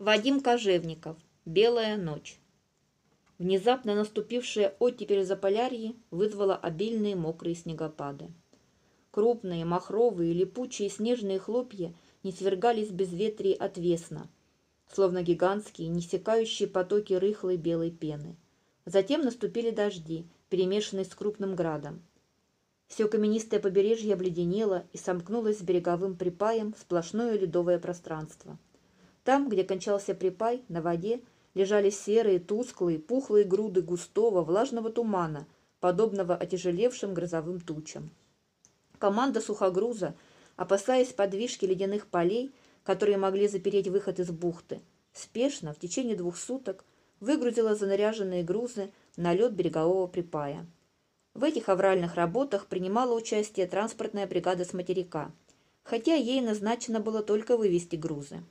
Вадим Кожевников. Белая ночь. Внезапно наступившая оттепель Заполярье вызвала обильные мокрые снегопады. Крупные, махровые, липучие снежные хлопья не свергались без ветрии отвесно, словно гигантские, несекающие потоки рыхлой белой пены. Затем наступили дожди, перемешанные с крупным градом. Все каменистое побережье обледенело и сомкнулось с береговым припаем в сплошное ледовое пространство. Там, где кончался припай, на воде лежали серые, тусклые, пухлые груды густого, влажного тумана, подобного отяжелевшим грозовым тучам. Команда сухогруза, опасаясь подвижки ледяных полей, которые могли запереть выход из бухты, спешно, в течение двух суток, выгрузила занаряженные грузы на лед берегового припая. В этих авральных работах принимала участие транспортная бригада с материка, хотя ей назначено было только вывести грузы.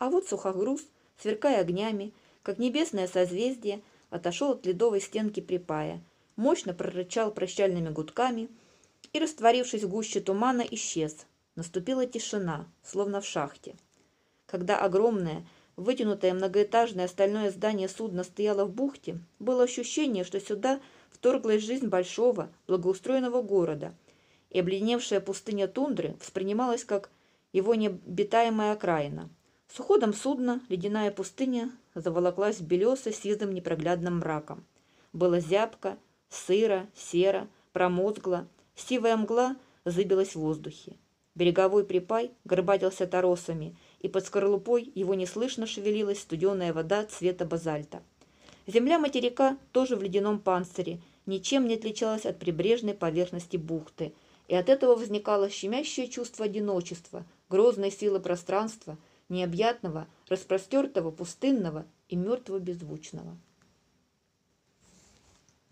А вот сухогруз, сверкая огнями, как небесное созвездие, отошел от ледовой стенки припая, мощно прорычал прощальными гудками и, растворившись в гуще тумана, исчез. Наступила тишина, словно в шахте. Когда огромное, вытянутое многоэтажное стальное здание судна стояло в бухте, было ощущение, что сюда вторглась жизнь большого, благоустроенного города, и обледеневшая пустыня тундры воспринималась как его необитаемая окраина – с уходом судна ледяная пустыня заволоклась в белесо сизым непроглядным мраком. Было зябко, сыро, серо, промозгло, сивая мгла зыбилась в воздухе. Береговой припай горбатился торосами, и под скорлупой его неслышно шевелилась студеная вода цвета базальта. Земля материка, тоже в ледяном панцире, ничем не отличалась от прибрежной поверхности бухты, и от этого возникало щемящее чувство одиночества, грозной силы пространства – необъятного, распростертого, пустынного и мертвого беззвучного.